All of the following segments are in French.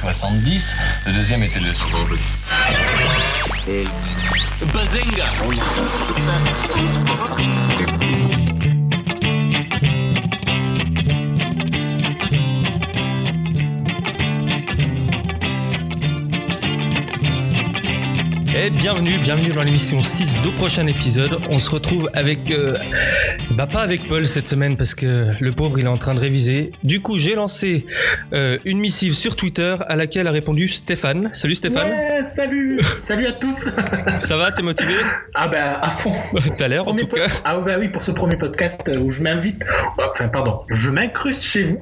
70, le deuxième était le Bazinga! Et bienvenue, bienvenue dans l'émission 6 du prochain épisode. On se retrouve avec... euh, bah pas avec Paul cette semaine parce que le pauvre il est en train de réviser. Du coup j'ai lancé euh, une missive sur Twitter à laquelle a répondu Stéphane. Salut Stéphane, Ouais, salut Salut à tous ça va, t'es motivé? Ah bah à fond T'as l'air en tout cas. Ah bah oui, pour ce premier podcast euh, où je m'invite... Enfin pardon, je m'incruste chez vous.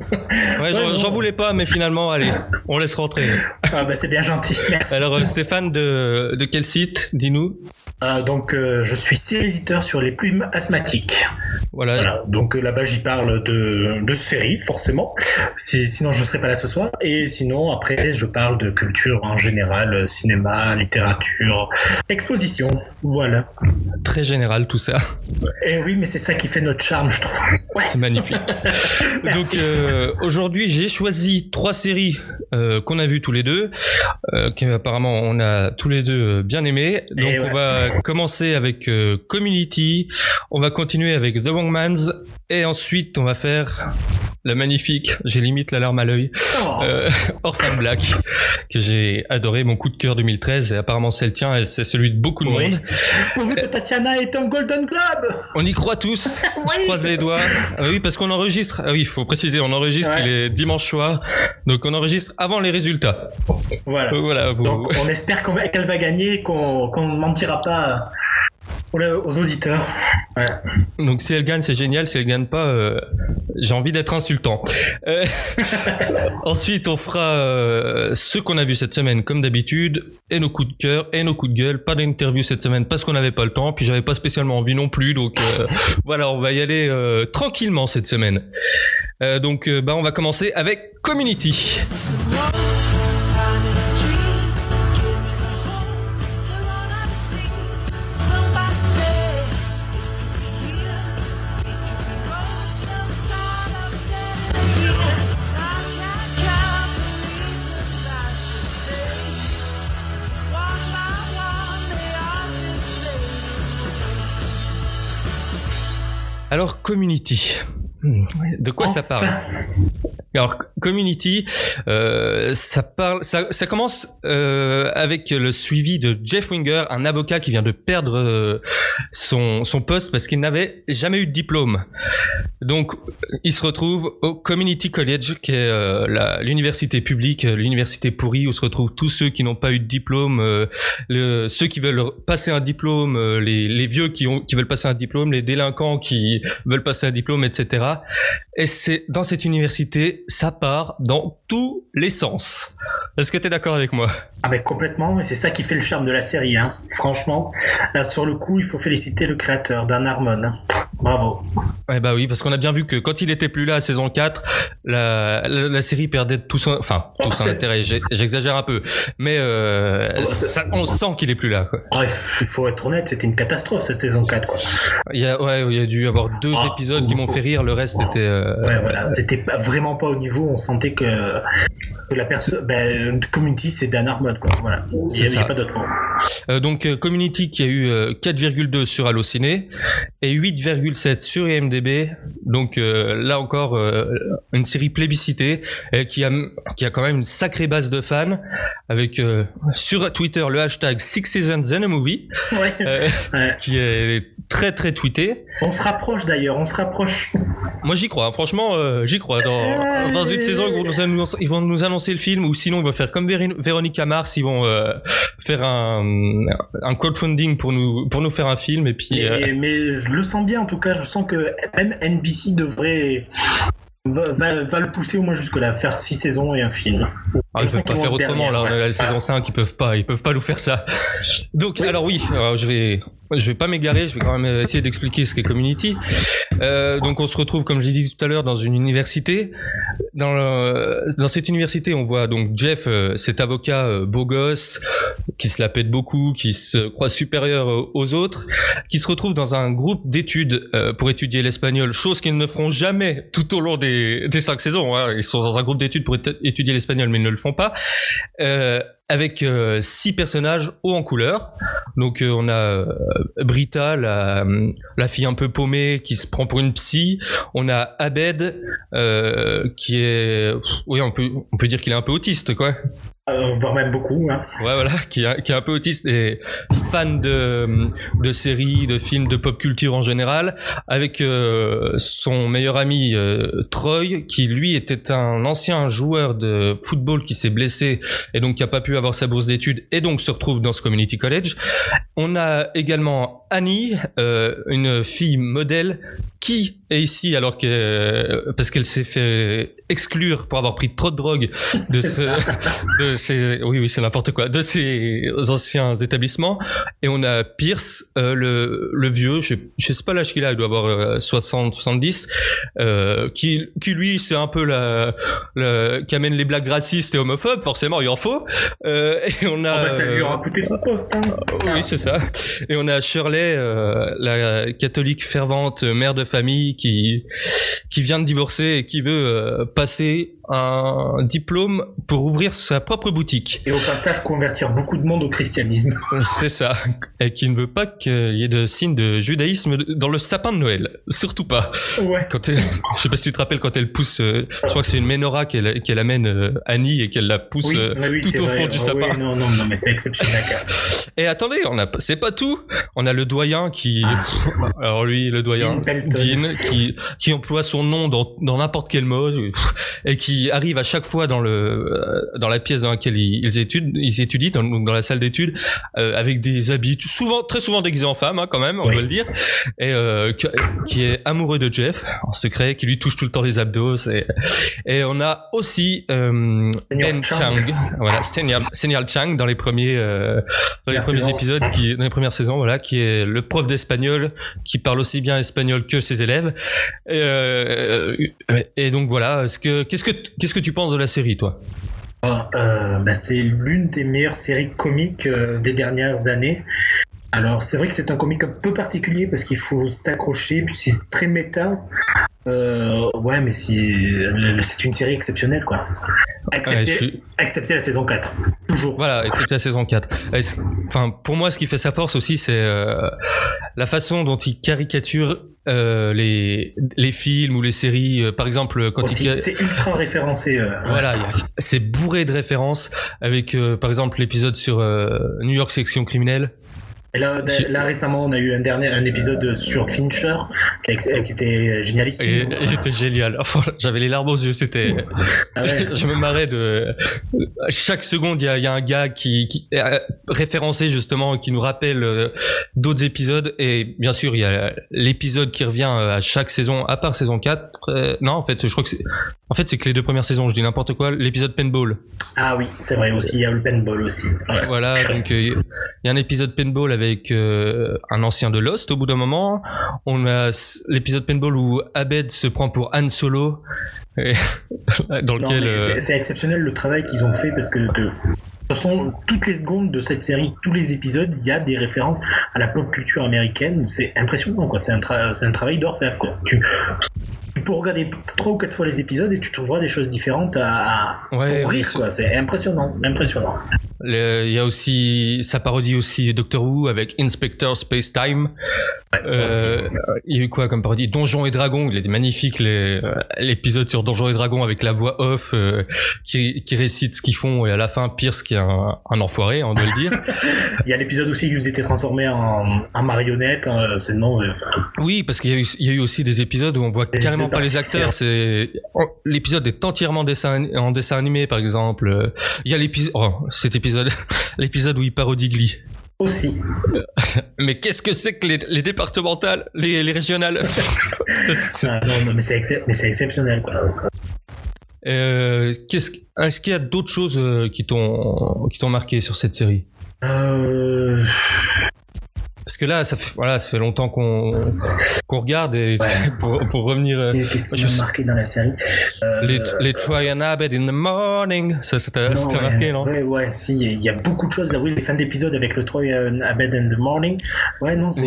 Ouais, j'en voulais pas mais finalement allez, on laisse rentrer. Ah bah c'est bien gentil, merci. Alors Stéphane de, de quel site Dis-nous? Euh, donc euh, je suis série-éditeur sur les plumes asthmatiques. Voilà. Voilà, donc euh, là-bas j'y parle de, de séries, forcément. Si- sinon je ne serais pas là ce soir. Et sinon après je parle de culture en général, cinéma, littérature, exposition. Voilà. Très général tout ça. Et oui, mais c'est ça qui fait notre charme, je trouve. C'est magnifique. Donc aujourd'hui j'ai choisi trois séries qu'on a vues tous les deux, qu'apparemment on a tous les deux bien aimées. Donc Et on ouais. va commencer avec euh, Community, on va continuer avec The Wrong et ensuite on va faire la magnifique, j'ai limite la larme à l'œil, Oh. euh, Orphan Black, que j'ai adoré, mon coup de cœur 2013, et apparemment c'est le tien et c'est celui de beaucoup de Oui. monde. Pourvu que Tatiana un Golden Globe On y croit tous. Je Oui. croise les doigts. Ah oui, parce qu'on enregistre. Ah oui, il faut préciser, on enregistre. Ouais. Il est dimanche soir, donc on enregistre avant les résultats. Voilà. Donc on espère qu'elle va gagner, qu'on ne mentira pas aux, auditeurs. Donc si elle gagne, c'est génial. Si elle gagne pas, euh, j'ai envie d'être insultant. Euh, Ensuite, on fera euh, ce qu'on a vu cette semaine, comme d'habitude, et nos coups de cœur et nos coups de gueule. Pas d'interview cette semaine parce qu'on n'avait pas le temps, puis j'avais pas spécialement envie non plus. Donc voilà, on va y aller tranquillement cette semaine. Donc, bah, on va commencer avec Community. Alors, Community. Hmm, De quoi ça parle Alors, Community, euh, ça parle, ça, ça commence euh, avec le suivi de Jeff Winger, un avocat qui vient de perdre euh, son, son poste parce qu'il n'avait jamais eu de diplôme. Donc, il se retrouve au Community College, qui est euh, l'université publique, euh, l'université pourrie, où se retrouvent tous ceux qui n'ont pas eu de diplôme, euh, le- ceux qui veulent passer un diplôme, les, les vieux qui, ont, qui veulent passer un diplôme, les délinquants qui veulent passer un diplôme, etc. Et c'est dans cette université, ça part dans tous les sens. Est-ce que tu es d'accord avec moi? Ah ben complètement, et c'est ça qui fait le charme de la série. Hein. Franchement, là sur le coup, il faut féliciter le créateur, Dan Harmon. hein. Bravo. Eh bah oui, parce qu'on a bien vu que quand il était plus là à saison 4, la, la, la série perdait tout son, enfin, tout son intérêt. J'exagère un peu. Mais euh, ça- on sent qu'il est plus là. Quoi. Ah, il faut être honnête, c'était une catastrophe cette saison 4. Quoi. Il y a, ouais, il y a dû y avoir deux Ah. épisodes qui m'ont fait rire, le reste était... euh, Ouais, voilà, c'était vraiment pas au niveau. On sentait que, que la personne, ben, Community, c'est Dan Harmon, quoi. Voilà. Il n'y a, pas d'autre mot. Euh, donc euh, Community qui a eu euh, 4,2 sur Allociné et 8,7 sur IMDb. Donc euh, là encore euh, une série plébiscitée et qui a qui a quand même une sacrée base de fans avec euh, sur Twitter le hashtag Six Seasons and a Movie Ouais. euh, Ouais. qui est très très tweeté. On se rapproche d'ailleurs, on se rapproche. Moi j'y crois, franchement euh, j'y crois. Dans, dans une saison ils vont, nous annoncer, ils vont nous annoncer le film ou sinon ils vont faire comme Véri- Véronica Mars, ils vont euh, faire un, un crowdfunding pour nous pour nous faire un film et puis Mais, euh, mais je le sens bien en tout cas, je sens que même NBC devrait va, va, va le pousser au moins jusque là, faire six saisons et un film. ah, ils peuvent pas faire autrement là, on la saison 5, ils peuvent pas, ils peuvent pas nous faire ça. Donc alors oui, alors, je vais je vais pas m'égarer, je vais quand même essayer d'expliquer ce qu'est Community. Euh, donc on se retrouve, comme j'ai dit tout à l'heure, dans une université. Dans, le- dans cette université, on voit donc Jeff, euh, cet avocat euh, beau gosse, qui se la pète beaucoup, qui se croit supérieur euh, aux autres, qui se retrouve dans un groupe d'études euh, pour étudier l'espagnol, chose qu'ils ne feront jamais tout au long des, cinq saisons. hein. Ils sont dans un groupe d'études pour étu- étudier l'espagnol, mais ils ne le font pas. Euh, avec euh, six personnages hauts en couleur. Donc euh, on a euh, Brita, la, la fille un peu paumée qui se prend pour une psy. On a Abed euh, qui est, oui on peut on peut dire qu'il est un peu autiste quoi. Voire même beaucoup. Hein. Ouais, voilà, qui est, qui est un peu autiste et fan de, de séries, de films, de pop culture en général, avec euh, son meilleur ami euh, Troy, qui lui était un ancien joueur de football qui s'est blessé et donc qui a pas pu avoir sa bourse d'études et donc se retrouve dans ce community college. On a également Annie, euh, une fille modèle qui est ici alors que parce qu'elle s'est fait exclure pour avoir pris trop de drogue de ce de ces oui oui c'est n'importe quoi de ces anciens établissements et on a Pierce euh, le le vieux je, je sais pas l'âge qu'il a il doit avoir euh, 60 70 euh, qui qui lui c'est un peu la, la qui amène les blagues racistes et homophobes forcément il en faut euh, et on a Oh, bah, ça lui euh, aura coûté son poste. Hein. oui, c'est ça. Et on a Shirley, euh, la catholique fervente mère de famille qui qui vient de divorcer et qui veut euh, passer un diplôme pour ouvrir sa propre boutique. Et au passage, convertir beaucoup de monde au christianisme. C'est ça. Et qui ne veut pas qu'il y ait de signes de judaïsme dans le sapin de Noël. Surtout pas. Ouais. Quand elle, je sais pas si tu te rappelles quand elle pousse, euh, je crois que c'est une menorah qu'elle qu'elle amène euh, Annie et qu'elle la pousse Oui, euh, oui, oui, tout au vrai. fond du Ah sapin. oui, non, non, non, mais c'est exceptionnel. Et attendez, on a, c'est pas tout. On a le doyen qui, alors lui, le doyen. Dean, qui, qui emploie son nom dans, dans n'importe quel mot, et qui arrive à chaque fois dans le, euh, dans la pièce dans laquelle ils, étudient, ils étudient, dans, la salle d'études, euh, avec des habits souvent, très souvent déguisés en femme, hein, quand même, on Oui. doit le dire, et euh, qui, qui est amoureux de Jeff, en secret, qui lui touche tout le temps les abdos, et, et on a aussi, euh, Ben Chang. Chang, voilà, Senior, Senior Chang dans les premiers, dans les premiers saison. épisodes, qui, dans les premières saisons, voilà, qui est le prof d'espagnol, qui parle aussi bien espagnol que ses élèves. Et, et donc voilà, est-ce que, qu'est-ce que, qu'est-ce que tu penses de la série, toi? Ah, euh, bah, c'est l'une des meilleures séries comiques euh, des dernières années. Alors, c'est vrai que c'est un comique un peu particulier parce qu'il faut s'accrocher, puis c'est très méta. Euh, ouais, mais c'est c'est une série exceptionnelle, quoi. Ouais, suis- excepté la saison 4. Toujours. Voilà, excepté la saison 4. Et c- Enfin, pour moi, ce qui fait sa force aussi, c'est euh, la façon dont il caricature euh, les, les films ou les séries. Euh, par exemple, quand Aussi, il... C'est ultra référencé. Voilà, c'est bourré de références avec, par exemple, l'épisode sur New York section criminelle. Et là, là, récemment, on a eu un dernier un épisode sur Fincher qui, était génialissime. Et, et c'était génial. Enfin, j'avais les larmes aux yeux. C'était, Ah ouais. je me marrais de chaque seconde. Il y a, il y a un gars qui, qui est euh, référencé justement, qui nous rappelle euh, d'autres épisodes. Et bien sûr, il y a l'épisode qui revient euh, à chaque saison, à part saison 4. Euh, non, en fait, je crois que c'est, en fait, c'est que les deux premières saisons. Je dis n'importe quoi. L'épisode Paintball. Ah oui, c'est vrai aussi. Il y a le paintball aussi. Ouais. Voilà, donc euh, il y a un épisode paintball avec euh, un ancien de Lost au bout d'un moment. On a l'épisode paintball où Abed se prend pour Han Solo, et- dans Non, lequel mais euh, c'est- exceptionnel le travail qu'ils ont fait parce que de, de toute façon, toutes les secondes de cette série, tous les épisodes, il y a des références à la pop culture américaine. C'est impressionnant, quoi. C'est un, tra- c'est un travail d'orfèvre, quoi. Tu, tu peux regarder trois ou quatre fois les épisodes et tu trouveras des choses différentes à, à Ouais, pour bien rire, quoi. C'est impressionnant, impressionnant. il y a aussi ça parodie aussi Doctor Who avec Inspector Space Time. Euh, il y a eu quoi comme parodie? Donjons et Dragons, il était magnifique euh, l'épisode sur Donjons et Dragons avec la voix off euh, qui, qui récite ce qu'ils font et à la fin Pierce qui est un, un enfoiré, on doit le dire. Il y a l'épisode aussi où ils étaient transformés en, en marionnette. hein, c'est non. enfin, Oui, parce qu'il y, a eu- il y a eu aussi des épisodes où on voit Des carrément pas les acteurs. C'est l'épisode est entièrement dessin, en dessin animé, par exemple. Euh, Il y a l'épisode, oh, cet épisode, l'épisode où il parodie Glee. aussi. Mais qu'est-ce que c'est que les, les départementales, les, les régionales non, non, mais c'est excep- exceptionnel, quoi. euh, qu'est-ce, Est-ce qu'il y a d'autres choses euh, qui t'ont qui t'ont marqué sur cette série? Euh, parce que là, ça fait, voilà, ça fait longtemps qu'on qu'on regarde et Ouais. pour, pour revenir. euh, Qu'est-ce qui m'a marqué dans la série Euh, les, les Try and Abed in the morning, ça, ça t'a ouais, marqué, non? Ouais, ouais, si, il y a beaucoup de choses là. Oui, les fins d'épisode avec le Troy euh, à bed in the morning. Ouais, non, c'est.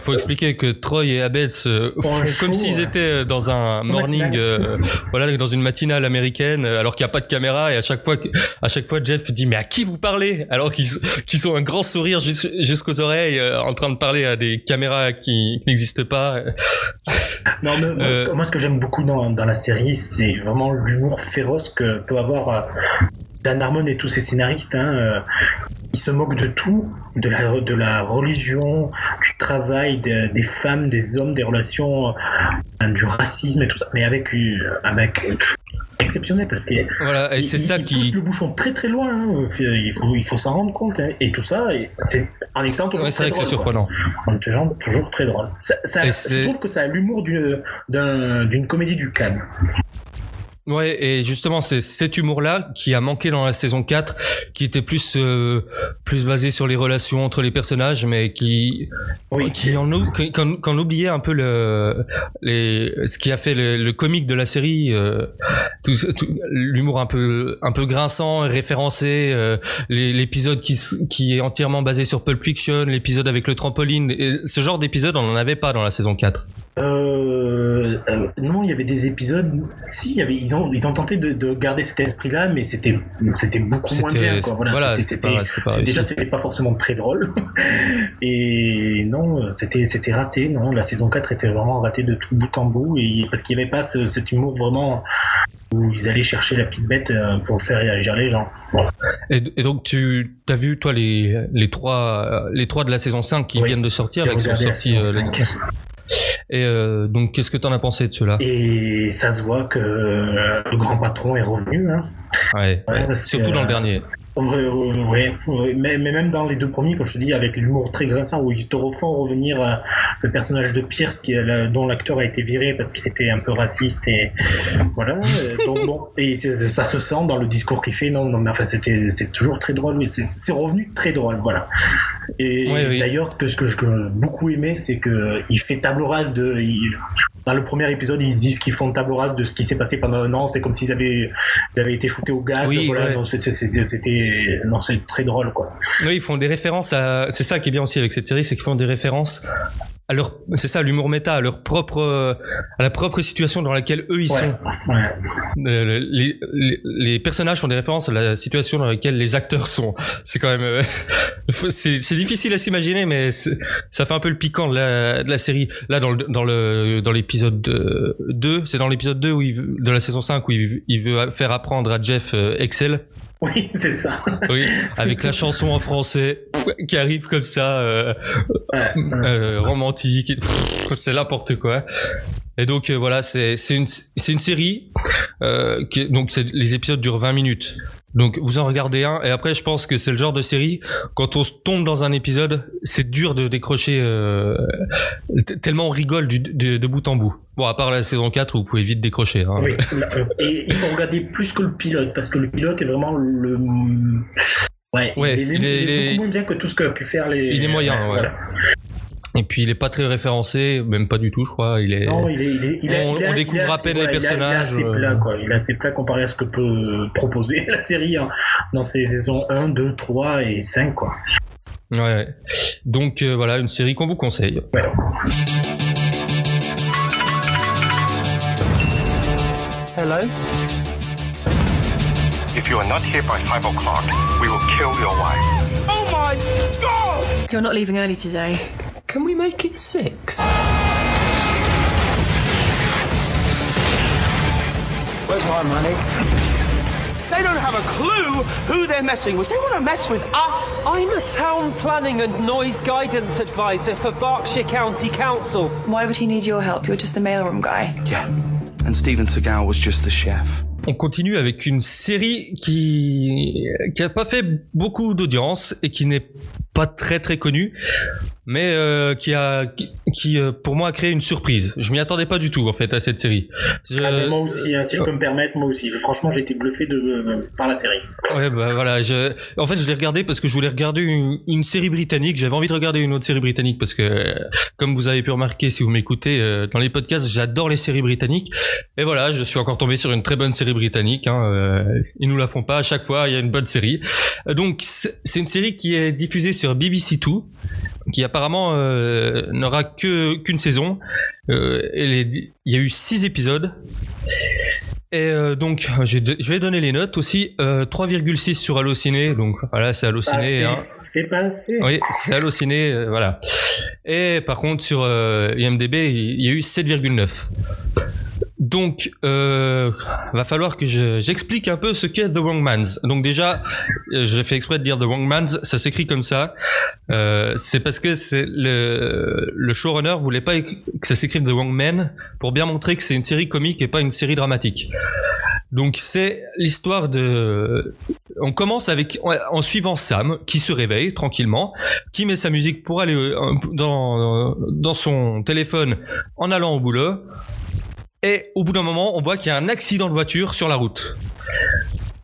Faut expliquer que Troy et Abed se Font comme s'ils étaient dans un morning, euh, voilà, dans une matinale américaine, euh, alors qu'il n'y a pas de caméra et à chaque fois, à chaque fois Jeff dit mais à qui vous parlez? Alors qu'ils qu'ils ont un grand sourire jus- jusqu'aux oreilles, euh, en train de parler à des caméras qui, qui n'existent pas. Non, mais moi, Euh, ce que- moi, ce que j'aime beaucoup dans, dans la série, c'est vraiment l'humour féroce que peut avoir euh, Dan Harmon et tous ses scénaristes. Hein, euh, ils se moquent de tout, de la, de la religion, du travail, de- des femmes, des hommes, des relations, euh, du racisme et tout ça, mais avec, euh, avec exceptionnel parce que Voilà, et il- c'est il- ça il qui, pousse le bouchon très très loin. hein. Il faut, il faut s'en rendre compte. hein. Et tout ça, et c'est en étant toujours Ouais, c'est vrai que c'est surprenant. En étant toujours très drôle. Ça, ça- Et je trouve que ça a l'humour d'une d'un- d'une comédie du calme. Ouais, et justement, c'est cet humour-là qui a manqué dans la saison 4, qui était plus euh, plus basé sur les relations entre les personnages, mais qui Oui, qui en qui- oubliait un peu le les ce qui a fait le, le comique de la série, euh, tout, l'humour un peu un peu grinçant, et référencé, euh, l'épisode qui qui est entièrement basé sur Pulp Fiction, l'épisode avec le trampoline, et ce genre d'épisode on n'en avait pas dans la saison 4. Euh, euh, non, il y avait des épisodes. Si, il y avait, ils ont, ils ont tenté de, de garder cet esprit-là, mais c'était, c'était beaucoup moins bien. Quoi. Voilà, voilà, c'était, déjà, c'était pas forcément très drôle. Et non, c'était, c'était raté. Non, la saison 4 était vraiment ratée de tout bout en bout, et parce qu'il n'y avait pas ce- cet humour vraiment où ils allaient chercher la petite bête euh, pour faire réagir les gens. Et, et donc tu as vu toi les les trois euh, les trois de la saison 5 qui Oui, viennent de sortir, là, qui sont sortis. Saison euh, 5. et euh, donc qu'est-ce que t'en as pensé de ceux-là Et ça se voit que euh, le grand patron est revenu. Hein. Ouais, Ouais, ouais. parce que, surtout dans le euh, dernier. Ouais, ouais. Mais, mais même dans les deux premiers, comme je te dis, avec l'humour très grinçant, où ils te refont revenir euh, le personnage de Pierce, qui dont l'acteur a été viré parce qu'il était un peu raciste et voilà. euh, donc bon, et ça se sent dans le discours qu'il fait. Non, non, mais enfin, c'était, c'est toujours très drôle. c'est revenu très drôle, voilà. Et oui. d'ailleurs, ce que, ce que j'ai beaucoup aimé, c'est que il fait table rase de. il- dans le premier épisode, ils disent qu'ils font table rase de ce qui s'est passé pendant un an. C'est comme s'ils avaient, ils avaient été shootés au gaz. Oui, voilà. ouais. C'était, non, c'est très drôle, quoi. Oui, ils font des références à. C'est ça qui est bien aussi avec cette série, c'est qu'ils font des références à leur. C'est ça l'humour méta, à leur propre, euh, à la propre situation dans laquelle eux ils Ouais, sont. Euh, les, les, les personnages font des références à la situation dans laquelle les acteurs sont. C'est quand même, euh, c'est difficile à s'imaginer, mais ça fait un peu le piquant de la, de la série. Là, dans le dans le dans l'épisode euh, 2, c'est dans l'épisode 2 où il veut- de la saison 5 où il, veut- il veut faire apprendre à Jeff Excel. Oui, c'est ça. Oui, avec la chanson en français qui arrive comme ça, euh, Ouais, ouais. euh, romantique, c'est n'importe quoi. Et donc euh, voilà, c'est une série euh, qui donc les épisodes durent 20 minutes. Donc vous en regardez un et après je pense que c'est le genre de série quand on se tombe dans un épisode, c'est dur de décrocher euh, tellement on rigole du, de, de bout en bout. Bon, à part la saison 4 où vous pouvez vite décrocher hein. Oui, euh, et il faut regarder plus que le pilote, parce que le pilote est vraiment le. Ouais, Ouais, il, est, il est- il est il est- beaucoup moins bien que tout ce qu'a pu faire les. Il est moyen, ouais. Et puis il est pas très référencé, même pas du tout, je crois, il est Non, il est, il est, il est- On- il découvre à assez- peine les ouais, personnages, Il est assez euh. plat, quoi. Il est assez plat comparé à ce que peut proposer la série hein, dans ses saisons 1, 2, 3 et 5, quoi. Ouais. Donc euh, voilà, une série qu'on vous conseille. Ouais. Hello? If you are not here by 5 o'clock, we will kill your wife. Oh my god! You're not leaving early today. Can we make it six? Where's my money? They don't have a clue who they're messing with. They want to mess with us. I'm a town planning and noise guidance advisor for Berkshire County Council. Why would he need your help? You're just the mailroom guy. Yeah. And Steven Seagal was just the chef. On continue avec une série qui qui a pas fait beaucoup d'audience et qui n'est pas très très connu, mais euh, qui a qui, qui, euh, pour moi a créé une surprise. Je m'y attendais pas du tout en fait à cette série. Je- Ah, moi aussi, hein, si je peux me permettre, moi aussi. Franchement, j'ai été bluffé de, euh, par la série. Ouais, bah voilà. Je... En fait, je l'ai regardé parce que je voulais regarder une, une série britannique. J'avais envie de regarder une autre série britannique parce que, euh, comme vous avez pu remarquer si vous m'écoutez euh, dans les podcasts, j'adore les séries britanniques. Et voilà, je suis encore tombé sur une très bonne série britannique. Hein. euh, Ils nous la font pas à chaque fois. Il y a une bonne série. Euh, Donc, c'est c'est une série qui est diffusée sur BBC Two, qui apparemment euh, n'aura que qu'une saison. Euh, Il y a eu six épisodes. Et euh, donc, je vais donner les notes aussi. Euh, 3,6 sur Allociné. Donc voilà, c'est Pas Allociné. assez. Hein. C'est pas assez. Oui, c'est Allociné, voilà. Et par contre, sur IMDB, il y a eu 7,9. Donc, euh, va falloir que je- j'explique un peu ce qu'est The Wrong Man's. Donc déjà, euh, j'ai fait exprès de dire The Wrong Man's, ça s'écrit comme ça. Euh, c'est parce que le, le showrunner voulait pas que ça s'écrive The Wrong Man pour bien montrer que c'est une série comique et pas une série dramatique. Donc c'est l'histoire de... On commence avec en suivant Sam qui se réveille tranquillement, qui met sa musique pour aller euh, dans son téléphone en allant au boulot. Et au bout d'un moment, on voit qu'il y a un accident de voiture sur la route.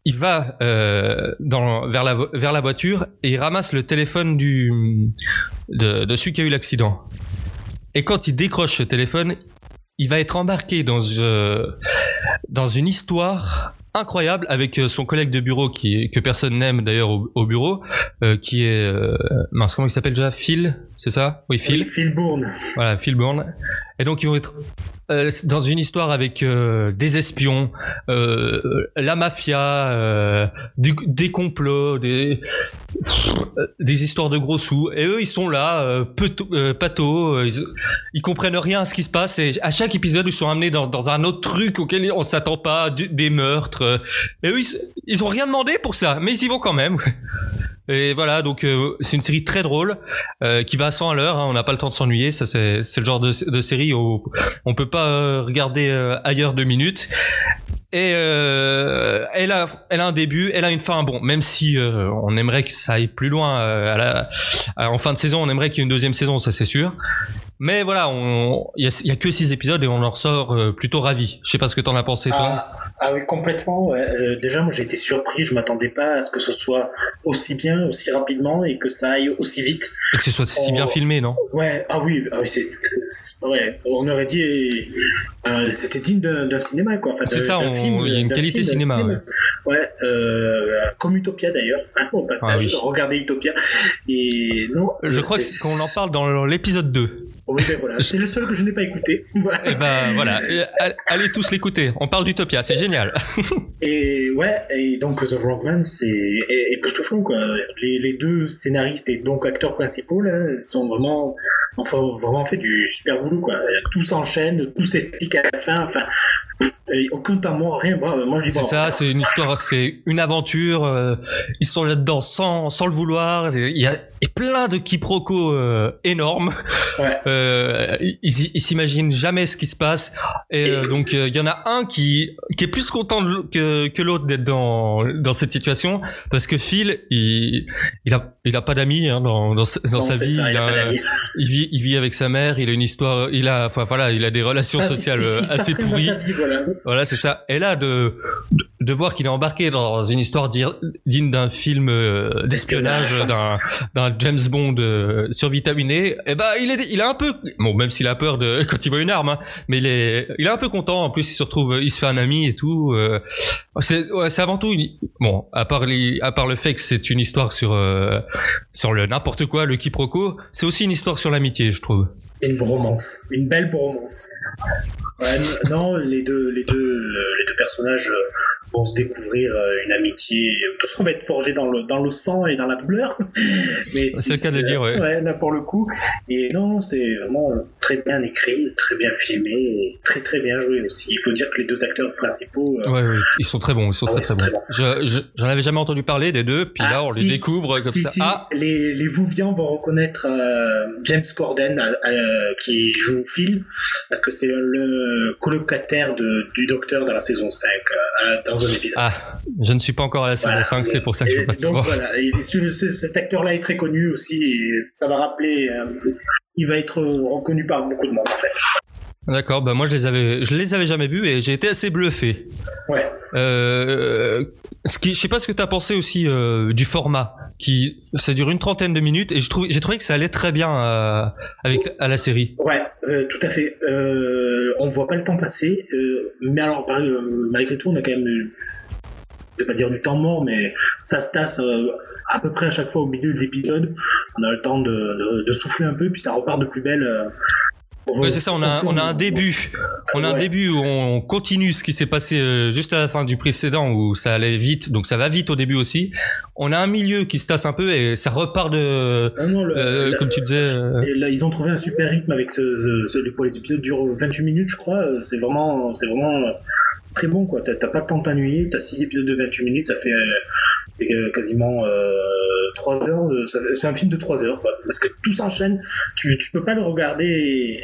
Il va euh, dans, vers, la, vo- vers la voiture et il ramasse le téléphone du, de, de celui qui a eu l'accident. Et quand il décroche ce téléphone, il va être embarqué dans, euh, dans une histoire incroyable avec euh, son collègue de bureau qui que personne n'aime d'ailleurs au, au bureau euh, qui est euh, mince comment il s'appelle déjà? Phil c'est ça? Oui Phil Phil Bourne. voilà Phil Bourne et donc ils vont être euh, dans une histoire avec euh, des espions, euh, la mafia, des complots, des, histoires de gros sous. Et eux, ils sont là, euh, pato, ils, ils comprennent rien à ce qui se passe. Et à chaque épisode, ils sont amenés dans, un autre truc auquel on s'attend pas, des meurtres. Et eux, ils, ils ont rien demandé pour ça, mais ils y vont quand même. Et voilà, donc euh, c'est une série très drôle euh, qui va à 100 à l'heure. hein, on n'a pas le temps de s'ennuyer. Ça, c'est c'est le genre de, de série où on peut pas euh, regarder euh, ailleurs deux minutes. Et euh, elle a, elle a un début, elle a une fin. Bon, même si euh, on aimerait que ça aille plus loin euh, à la, à- en fin de saison, on aimerait qu'il y ait une deuxième saison, ça c'est sûr. Mais voilà, il y a, y a que six épisodes et on en ressort euh, plutôt ravi. Je sais pas ce que t'en as pensé toi. Ah, ah oui, complètement. ouais. Euh, déjà, moi, j'ai été surpris. Je m'attendais pas à ce que ce soit aussi bien, aussi rapidement et que ça aille aussi vite. Et que ce soit si bien Oh. filmé, non? Ouais, ah oui, ah oui c'est, ouais, on aurait dit, euh, c'était digne d'un, cinéma quoi. Enfin, C'est ça, on- film, il y a une qualité film, cinéma, cinéma. Ouais, euh, comme Utopia d'ailleurs. Au passage, Ah oui. regardez Utopia. Et non, Je crois c'est- c'est- qu'on en parle dans l'épisode 2. Voilà, c'est le seul que je n'ai pas écouté. Voilà. Et ben voilà, Et, all- allez tous l'écouter. On parle d'Utopia, c'est génial. Et ouais, et donc The Wrong Man, c'est est- époustouflant quoi. Les, les deux scénaristes et donc acteurs principaux là, sont vraiment, enfin vraiment fait du super boulot quoi. Tout s'enchaîne, tout s'explique à la fin. Enfin, et aucun temps mort, rien. Moi je dis C'est ça, c'est une histoire, c'est une aventure. euh, ils sont là-dedans sans, sans le vouloir. Il y a, a plein de quiproquos euh, énormes. Ouais. Euh, ils s'imaginent jamais ce qui se passe. Et, euh, donc euh, il y en a un qui, qui est plus content que, que l'autre d'être dans, dans cette situation parce que Phil, il, il a, il a pas d'amis hein, dans, dans, sa- dans non, sa c'est vie. ça, a il vit, il vit avec sa mère. Il a une histoire. Il a, enfin voilà, il a des relations Ah, sociales assez pourries. vie, voilà. Voilà, c'est ça. Et là, de, de, de voir qu'il est embarqué dans une histoire digne d'un film euh, d'espionnage, d'un, d'un James Bond euh, survitaminé, eh ben, il est, il a un peu, bon, même s'il a peur de, quand il voit une arme, hein, mais il est, il est un peu content. En plus, il se retrouve, il se fait un ami et tout. euh, c'est, ouais, c'est avant tout, une- bon, à part les, à part le fait que c'est une histoire sur, euh, sur le n'importe quoi, le quiproquo, c'est aussi une histoire sur l'amitié, je trouve. Une bromance, une belle bromance. Ouais, non, les deux, les deux, les deux personnages euh, vont se découvrir euh, une amitié. Tout ça va être forgé dans le, dans le sang et dans la douleur. Mais C'est le cas de dire, ouais. là pour le coup. Et non, c'est vraiment très bien écrit, très bien filmé, et très très bien joué aussi. Il faut dire que les deux acteurs principaux. euh, Ouais, ouais, ils sont très bons, ils sont Ah très ouais, très bons. très Je, je- j'en avais jamais entendu parler des deux, puis là Ah, on si. les découvre comme si, ça. si, Ah, les, les Vouvians vont reconnaître euh, James Corden euh, euh, qui joue Phil, parce que c'est le colocataire de, du docteur dans la saison 5, euh, euh, dans épisode. Ah, je ne suis pas encore à la saison Voilà. 5, c'est pour ça que je Et peux pas donc savoir. voilà, et ce- ce- cet acteur-là est très connu aussi, et ça va rappeler, euh, il va être reconnu par beaucoup de monde en fait. D'accord, bah moi je les avais, je les avais jamais vus et j'ai été assez bluffé. Ouais. Euh, ce qui, je sais pas ce que t'as pensé aussi euh, du format, qui ça dure une trentaine de minutes et je trouve, j'ai trouvé que ça allait très bien euh, avec à la série. Ouais, euh, tout à fait. Euh, on voit pas le temps passer, euh, mais alors malgré tout, on a quand même, eu- je vais pas dire du temps mort, mais ça se tasse euh, à peu près à chaque fois au milieu de l'épisode. On a le temps de, de- de souffler un peu, puis ça repart de plus belle. Ouais, c'est ça, on a, un- on a un début. On a un Ouais. début où on continue ce qui s'est passé euh, juste à la fin du précédent où ça allait vite, donc ça va vite au début aussi. On a un milieu qui se tasse un peu et ça repart de, Ah non, le- euh, comme tu disais. euh, Et là, ils ont trouvé un super rythme avec ce, ce, ce- pour les épisodes durent 28 minutes, je crois. Euh, C'est vraiment, c'est vraiment très bon, quoi. T'as pas le temps de t'ennuyer. T'as 6 épisodes de 28 minutes, ça fait, euh, ça fait, euh, quasiment euh, 3 heures. C'est un film de 3 heures, quoi. Parce que tout s'enchaîne. Tu, tu peux pas le regarder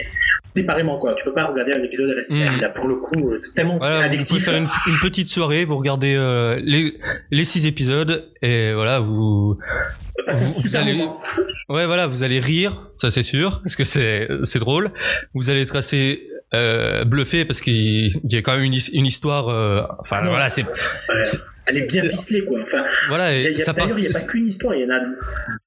séparément, quoi. Tu peux pas regarder un épisode à la semaine. Mm. Là, pour le coup, euh, c'est tellement Voilà, vous addictif. faire une, une petite soirée, vous regardez euh, les, les six épisodes et voilà, vous, vous- vous allez- ouais, voilà, vous allez rire, ça c'est sûr, parce que c'est c'est drôle. Vous allez être assez euh, bluffé parce qu'il il y a quand même une, his- une histoire. euh, enfin Non. voilà, c'est. Elle est bien ficelée, quoi. Enfin, voilà. D'ailleurs, il n'y a pas qu'une histoire, il y en a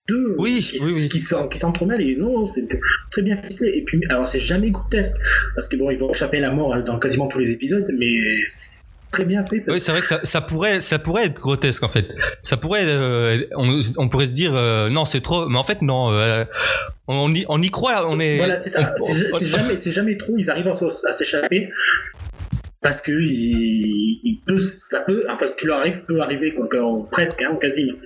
deux Oui, qui, oui, oui. qui s'entremêlent et non, c'est très bien ficelé. Et puis, alors c'est jamais grotesque parce que bon, ils vont échapper à la mort hein, dans quasiment tous les épisodes, mais c'est très bien fait. Parce Oui, c'est vrai que ça, ça pourrait, ça pourrait être grotesque en fait. Ça pourrait, euh, on, on pourrait se dire euh, non, c'est trop, mais en fait non. euh, on, y, on y croit, on est. Voilà, c'est ça. C'est jamais, jamais trop. Ils arrivent à s'échapper parce que il, il peut, ça peut, enfin, ce qui leur arrive peut arriver, quoi, quand- presque, hein, quasiment.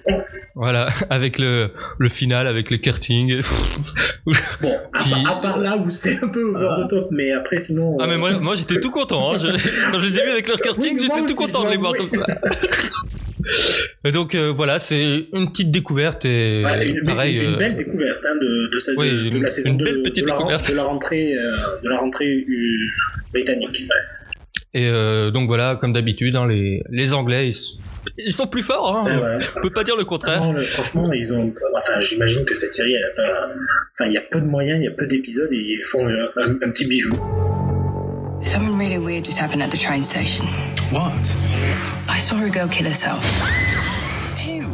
Voilà, avec le, le final, avec le karting. Bon, à, part- à part là où c'est un peu over the top, mais après, sinon. Ah mais euh, moi, moi j'étais tout content. Hein. Je- quand je les ai vus avec leur karting, Oui, moi j'étais tout content de les voir comme ça. Et donc euh, voilà, c'est une petite découverte et Ouais, une, pareil. une, une belle découverte hein, de, de, cette- Oui, de, de une- la saison une de, belle petite de la, découverte. de la rentrée, euh, de la rentrée britannique. Ouais. Et euh, donc voilà, comme d'habitude, hein, les, les Anglais, ils, sont plus forts. Hein. Ouais, ouais. On peut pas dire le contraire. Non, le- franchement, ils ont. Enfin, j'imagine que cette série, elle a pas- enfin, il y a peu de moyens, il y a peu d'épisodes et ils font un, un- un petit bijou. Something really weird just happened at the train station. What? I saw a girl kill herself. Ew.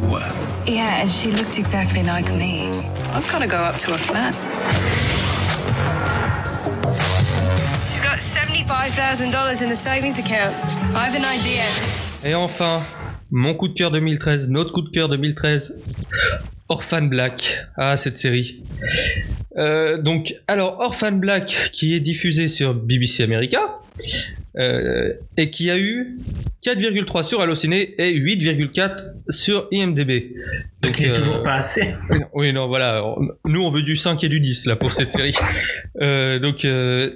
Yeah, and she looked exactly like me. I've got to go up to her flat. She's got $75,000 in a savings account. I have an idea. Et enfin, mon coup de cœur 2013, notre coup de cœur 2013, Orphan Black. Ah, cette série. Euh, donc, alors, Orphan Black, qui est diffusé sur BBC America, euh, et qui a eu 4,3 sur Allociné et 8,4 sur IMDb. Donc, Qui est euh, toujours pas assez. oui, non, voilà. Nous, on veut du 5 et du 10, là, pour cette série. Euh, donc, euh,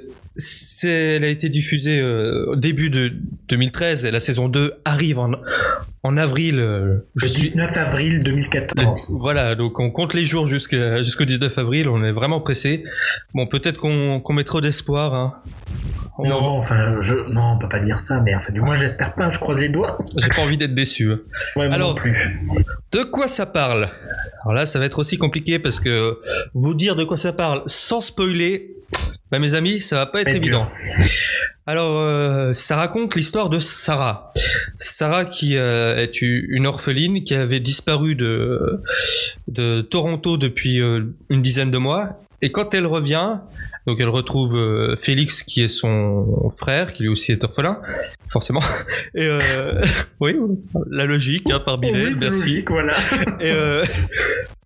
elle a été diffusée euh, au début de 2013 et la saison 2 arrive en, en avril. euh, je Le suis, 19 avril 2014. voilà, donc on compte les jours jusqu'au 19 avril, on est vraiment pressé. Bon, peut-être qu'on, qu'on met trop d'espoir. Hein. On- Non, enfin, je, non, on peut pas dire ça, mais enfin, du moins, j'espère pas, je croise les doigts. J'ai pas envie d'être déçu. Ouais, moi Alors- non plus. De quoi ça parle? Alors là, ça va être aussi compliqué parce que vous dire de quoi ça parle sans spoiler, bah mes amis, ça va pas être évident. Alors, euh, ça raconte l'histoire de Sarah. Sarah qui euh, est une orpheline qui avait disparu de, de Toronto depuis euh, une dizaine de mois. Et quand elle revient, donc elle retrouve euh, Félix qui est son frère, qui lui aussi est orphelin, forcément. Et euh, oui, la logique, hein, par Binet, Oh Oui, merci. logique, voilà. Et, euh,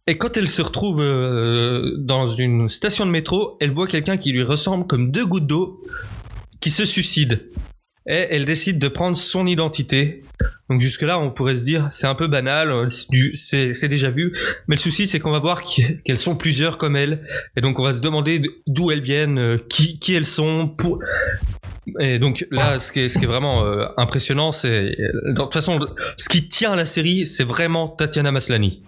et quand elle se retrouve euh, dans une station de métro, elle voit quelqu'un qui lui ressemble comme deux gouttes d'eau qui se suicide. Et elle décide de prendre son identité. Donc jusque-là, on pourrait se dire, c'est un peu banal, euh, c'est déjà vu. Mais le souci, c'est qu'on va voir qu'elles sont plusieurs comme elle. Et donc on va se demander d'où elles viennent, euh, qui, qui elles sont, pour... Et donc là, ce qui est, ce qui est vraiment euh, impressionnant, c'est... De toute façon, ce qui tient la série, c'est vraiment Tatiana Maslany.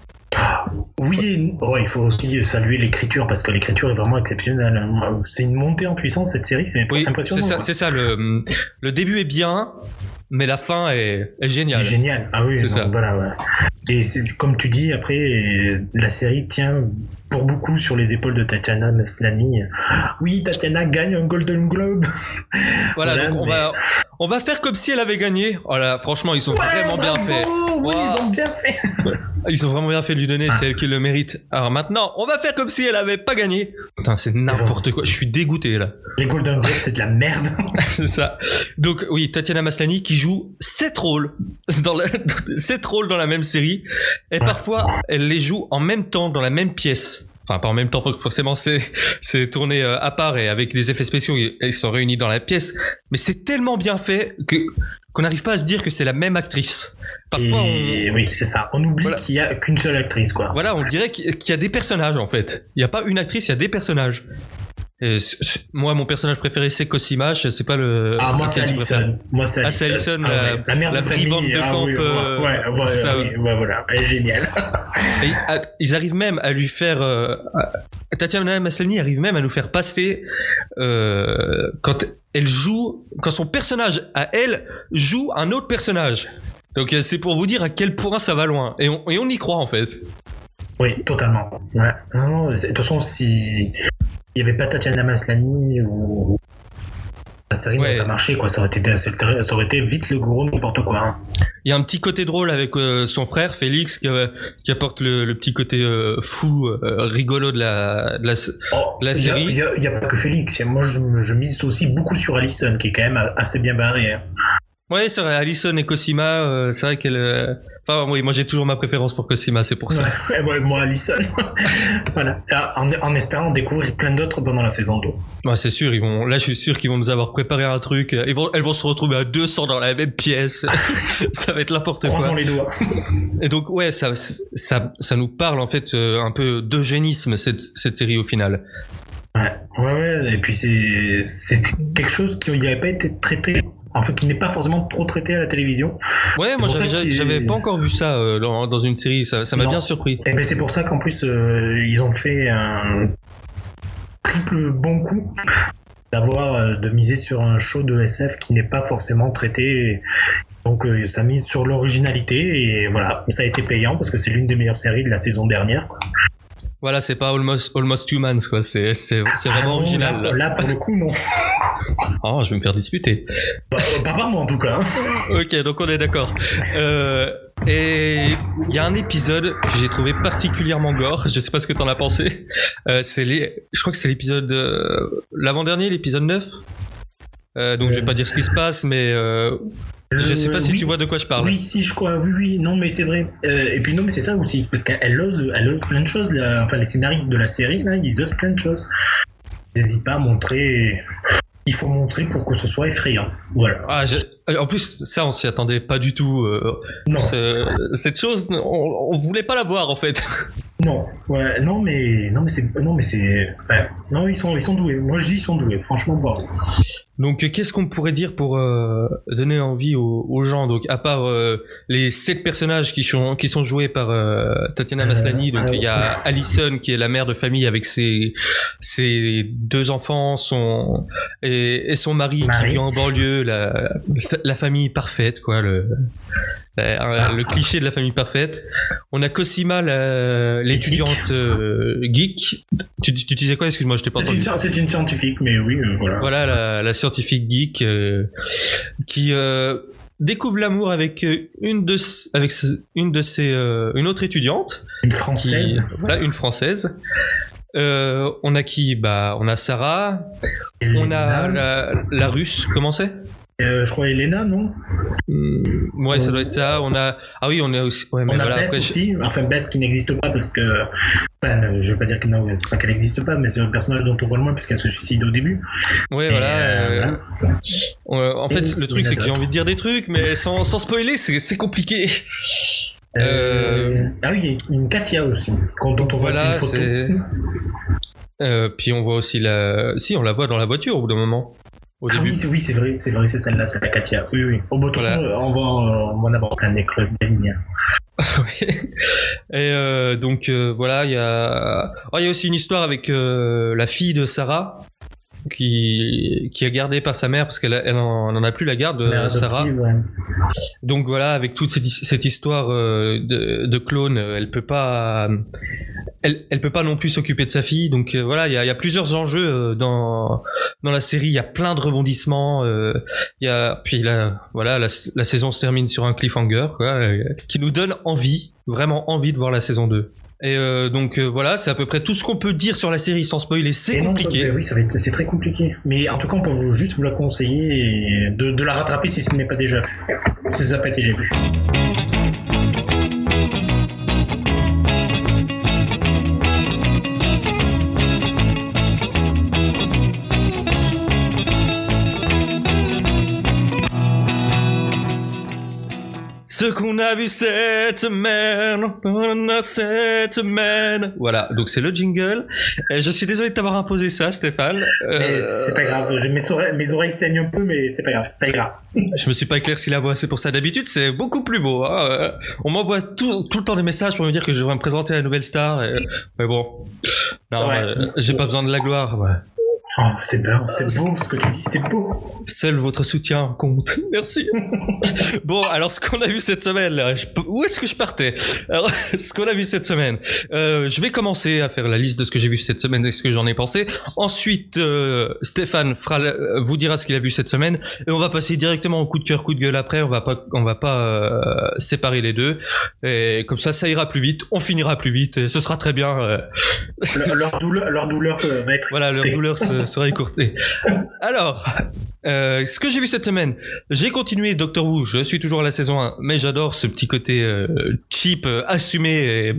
Oui. Ouais, il faut aussi saluer l'écriture parce que l'écriture est vraiment exceptionnelle. C'est une montée en puissance cette série, c'est Oui, c'est impressionnant. ça, c'est ça. Le, le début est bien, mais la fin est, est géniale. Génial. Ah oui, C'est ça. Voilà, ouais. Et comme tu dis, après, la série tient pour beaucoup sur les épaules de Tatiana Maslany. Oui, Tatiana gagne un Golden Globe. Voilà, Voilà, donc on va, on va faire comme si elle avait gagné. Voilà, franchement, ils ont vraiment bien fait. Oui, Wow. ils ont bien fait. Ils ont vraiment bien fait de lui donner, c'est elle qui le mérite. Alors maintenant, on va faire comme si elle avait pas gagné. Putain, c'est n'importe quoi. Je suis dégoûté là. Les Golden Globes, c'est de la merde. c'est ça. Donc oui, Tatiana Maslany qui joue sept rôles dans la, sept rôles dans la même série et parfois elle les joue en même temps dans la même pièce. Enfin, pas en même temps, forcément, c'est, c'est tourné euh, à part et avec des effets spéciaux, ils sont réunis dans la pièce. Mais c'est tellement bien fait que, qu'on n'arrive pas à se dire que c'est la même actrice. Parfois, Et oui, c'est ça. On oublie qu'il y a qu'une seule actrice, quoi. Voilà, on dirait qu'il y a des personnages en fait. Il n'y a pas une actrice, il y a des personnages. Et moi, mon personnage préféré, c'est Cosima. Sais pas le. Ah, moi, c'est. Alison. Moi, c'est Ah, c'est Alison. Alison, Ah, la, ouais. la mère la de famille. de Ah, camp. oui, ouais, euh, ouais, ouais, c'est ça, oui, ouais, voilà. Elle est géniale. Et, ah, ils arrivent même à lui faire. euh, à- Tatiana Maslany arrive même à nous faire passer euh, quand elle joue, quand son personnage à elle joue un autre personnage. Donc euh, c'est pour vous dire à quel point ça va loin. Et on, et on y croit en fait. Oui, totalement. Ouais. Non, non, c'est- de toute façon, si il n'y avait pas Tatiana Maslany ou la série n'aurait pas marché, quoi. Ça aurait été, ça aurait été vite le gros n'importe quoi. hein. Il y a un petit côté drôle avec euh, son frère Félix qui, euh, qui apporte le, le petit côté euh, fou, rigolo de la, de la, de la Il y a- série. Il n'y a, il y a pas que Félix. Moi, je, je mise aussi beaucoup sur Alison, qui est quand même assez bien barrée. hein. Ouais, c'est vrai. Alison et Cosima, euh, c'est vrai qu'elle. euh, Enfin, oui, moi j'ai toujours ma préférence pour Cosima, c'est pour ça. Ouais, ouais, moi, Alison. voilà. Ah, En, en espérant découvrir plein d'autres pendant la saison 2. Ouais, c'est sûr, ils vont. Là, je suis sûr qu'ils vont nous avoir préparé un truc. Ils vont, elles vont se retrouver à 200 dans la même pièce. ça va être n'importe quoi. Croisons les doigts. Et donc, ouais, ça, ça, ça nous parle en fait euh, un peu d'eugénisme cette, cette série au final. Ouais, ouais, ouais. Et puis c'est c'est quelque chose qui n'avait pas été traité. En fait, qui n'est pas forcément trop traité à la télévision. Ouais, moi j'avais pas encore vu ça euh, dans, une série. Ça m'a bien surpris. Et ben c'est pour ça qu'en plus euh, ils ont fait un triple bon coup d'avoir euh, de miser sur un show de SF qui n'est pas forcément traité. Donc ça mise sur l'originalité et voilà, ça a été payant parce que c'est l'une des meilleures séries de la saison dernière. quoi. Voilà, c'est pas Almost, Almost Humans, quoi. C'est Ah vraiment non, original. Là, là, pour le coup non. Oh, je vais me faire disputer. Bah, pas par moi en tout cas. hein. Ok, donc on est d'accord. Euh, et il y a un épisode que j'ai trouvé particulièrement gore. Je sais pas ce que t'en as pensé. Euh, c'est les, je crois que c'est l'épisode euh, l'avant-dernier, l'épisode 9. Euh, donc je vais pas dire ce qui se passe, mais euh, je sais pas si oui. tu vois de quoi je parle. Oui, si, je crois. Oui, oui, non, mais c'est vrai. Euh, et puis non, mais c'est ça aussi, parce qu'elle ose, elle ose plein de choses. là. Enfin, les scénaristes de la série, là, ils osent plein de choses. Ils n'hésitent pas à montrer. Il faut montrer pour que ce soit effrayant. Voilà. Ah, je- en plus, ça, on s'y attendait pas du tout. euh, Non. ce- cette chose, on, on voulait pas la voir en fait. Non, ouais, non, mais non, mais c'est, non, mais c'est, ouais. non, ils sont, ils sont doués. Moi, je dis, ils sont doués. Franchement, bravo. Donc, euh, qu'est-ce qu'on pourrait dire pour euh, donner envie aux, aux gens? Donc, à part euh, les sept personnages qui sont qui sont joués par euh, Tatiana Maslany, donc il y a Alison qui est la mère de famille avec ses ses deux enfants, son et, et son mari, qui vit en banlieue, la la famille parfaite, quoi, le. Le, le cliché de la famille parfaite. On a Cosima, l'étudiante euh, geek. Tu, tu disais quoi? Excuse-moi, je t'ai pas entendu. c'est une scientifique, mais oui, euh, voilà. Voilà la, la scientifique geek euh, qui euh, découvre l'amour avec une de avec une de ses euh, une autre étudiante Une qui- française. voilà une française. Euh, on a qui? Bah on a Sarah, on a la russe. Comment c'est? Euh, je crois Elena, non? Hmm, Ouais, ça doit être ça. On a ah oui, on a aussi. Ouais, mais On a voilà. Bess après, je- aussi, enfin Bess qui n'existe pas parce que, enfin, euh, je veux pas dire que non, c'est pas qu'elle n'existe pas, mais c'est un personnage dont on voit le moins parce qu'elle se suicide au début. Ouais, voilà. euh, voilà. en fait, Et- le truc, c'est que j'ai envie de dire des trucs, mais sans, sans spoiler, c'est compliqué. Euh, Ah oui, il y a une Katia aussi, quand- dont on voit Voilà, une photo. puis on voit aussi la. Si, on la voit dans la voiture au bout d'un moment. Au Ah oui, c'est oui, c'est vrai, c'est vrai, c'est celle-là, c'est la Katia. Oui, oui. Au bout de Voilà. façon, on va, en- on va en avoir plein des clubs d'Alimia. Ouais. Et euh, donc euh, voilà, il y a. Oh, il y a aussi une histoire avec euh, la fille de Sarah. Qui qui est gardée par sa mère parce qu'elle elle en, elle en a plus la garde, euh, Mère Sarah. adoptive, ouais. Donc voilà, avec toute cette, cette histoire euh, de, de clone, elle peut pas, elle, elle peut pas non plus s'occuper de sa fille. Donc euh, voilà, il y a, y a plusieurs enjeux dans dans la série. Il y a plein de rebondissements. Il y a puis là, voilà, la, la saison se termine sur un cliffhanger quoi, qui nous donne envie, vraiment envie de voir la saison 2. Et euh, donc euh, voilà, c'est à peu près tout ce qu'on peut dire sur la série sans spoiler. C'est non, compliqué. ça- oui, ça va être, c'est très compliqué. Mais en tout cas, on peut vous, juste vous la conseiller et de, de la rattraper si ce n'est pas déjà vu. Si ça n'a pas été déjà vu. Ce qu'on a vu cette semaine, on a cette semaine. Voilà, donc c'est le jingle. Et je suis désolé de t'avoir imposé ça, Stéphane. Euh, c'est pas grave. Je- mes, oreilles, mes oreilles saignent un peu, mais c'est pas grave. Ça ira. Je me suis pas éclairci la voix, c'est pour ça. D'habitude, c'est beaucoup plus beau. hein. Euh, On m'envoie tout, tout le temps des messages pour me dire que je devrais me présenter à la nouvelle star. et- Mais bon, non, Ouais. euh, j'ai pas besoin de la gloire. ouais. Oh, c'est beau, c'est beau ce que tu dis, c'est beau. Seul votre soutien compte. Merci. bon, alors ce qu'on a vu cette semaine, là, je où est-ce que je partais? Alors, ce qu'on a vu cette semaine, euh, je vais commencer à faire la liste de ce que j'ai vu cette semaine et ce que j'en ai pensé. Ensuite, euh, Stéphane fera, euh, vous dira ce qu'il a vu cette semaine et on va passer directement au coup de cœur, coup de gueule après. On va pas, on va pas euh, séparer les deux. Et comme ça, ça ira plus vite. On finira plus vite et ce sera très bien. euh. Le- leur douleur, leur douleur euh, va être. Voilà, leur douleur se- sera écourtée. Alors, euh, ce que j'ai vu cette semaine, j'ai continué Doctor Who, je suis toujours à la saison 1, mais j'adore ce petit côté euh, cheap, euh, assumé,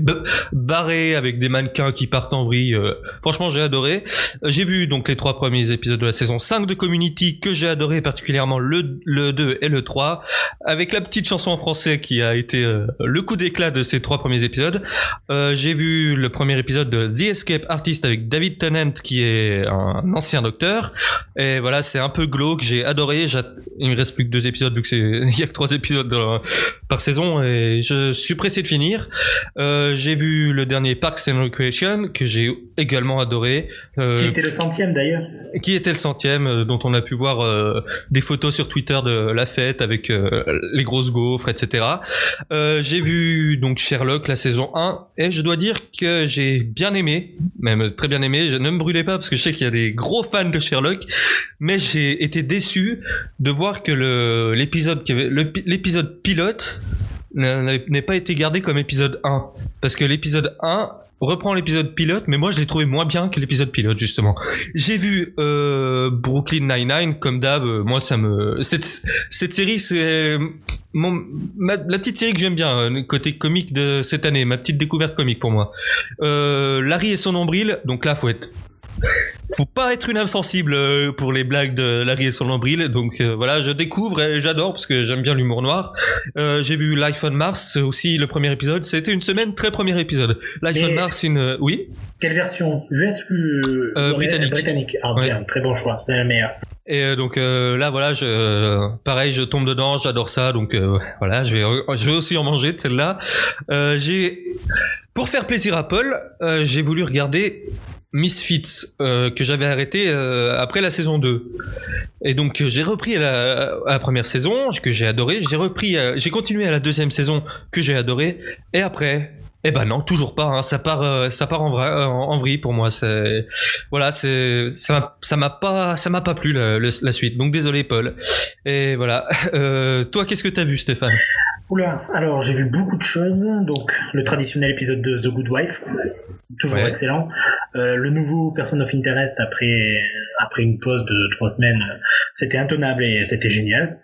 barré avec des mannequins qui partent en vrille. franchement, j'ai adoré. J'ai vu donc les trois premiers épisodes de la saison 5 de Community que j'ai adoré, particulièrement le, le 2 et le 3, avec la petite chanson en français qui a été le coup d'éclat de ces trois premiers épisodes. J'ai vu le premier épisode de The Escape Artist avec David Tennant qui est un ancien docteur et voilà c'est un peu glauque j'ai adoré. Il me reste plus que deux épisodes vu que c'est il y a que trois épisodes dans- par saison et je suis pressé de finir. Euh, j'ai vu le dernier Parks and Recreation que j'ai également adoré euh, Qui était le centième d'ailleurs qui était le centième, euh, dont on a pu voir euh, des photos sur Twitter de la fête avec euh, les grosses gaufres, etc. Euh, j'ai vu donc Sherlock la saison 1 et je dois dire que j'ai bien aimé, même très bien aimé. Je ne me brûlais pas parce que je sais qu'il y a des gros fans de Sherlock, mais j'ai été déçu de voir que le l'épisode l'épisode pilote n'ait pas été gardé comme épisode 1 parce que l'épisode 1 reprend l'épisode pilote mais moi je l'ai trouvé moins bien que l'épisode pilote justement. J'ai vu euh, Brooklyn Nine-Nine comme d'hab euh, moi ça me cette, cette série c'est mon, ma- la petite série que j'aime bien euh, côté comique de cette année ma petite découverte comique pour moi. Euh, Larry et son nombril donc là faut être faut pas être une âme sensible euh, pour les blagues de Larry et son nombril. Donc euh, voilà, je découvre et j'adore parce que j'aime bien l'humour noir. Euh, j'ai vu Life on Mars aussi le premier épisode. C'était une semaine très premier épisode. Life Et- on Mars, une oui. Quelle version? US ou Euh, britannique. Britannique. Ah, Ouais. bien, très bon choix, c'est la meilleure. Et donc euh, là voilà, je pareil, je tombe dedans, j'adore ça. Donc euh, voilà, je vais je vais aussi en manger de celle-là. J'ai pour faire plaisir à Paul, j'ai voulu regarder Misfits euh, que j'avais arrêté euh, après la saison 2. Et donc euh, j'ai repris à la, à la première saison que j'ai adoré, j'ai repris euh, j'ai continué à la deuxième saison que j'ai adoré et après eh ben non, toujours pas. hein. Ça part, euh, ça part en, vrai, en, en vrille pour moi. C'est voilà, c'est ça m'a- ça m'a pas, ça m'a pas plu la, la suite. Donc désolé Paul. Et voilà. Euh, toi, qu'est-ce que t'as vu, Stéphane? Oula, alors j'ai vu beaucoup de choses. Donc le traditionnel épisode de The Good Wife, toujours Ouais. excellent. Euh, le nouveau Person of Interest après après une pause de trois semaines, c'était intenable et c'était génial.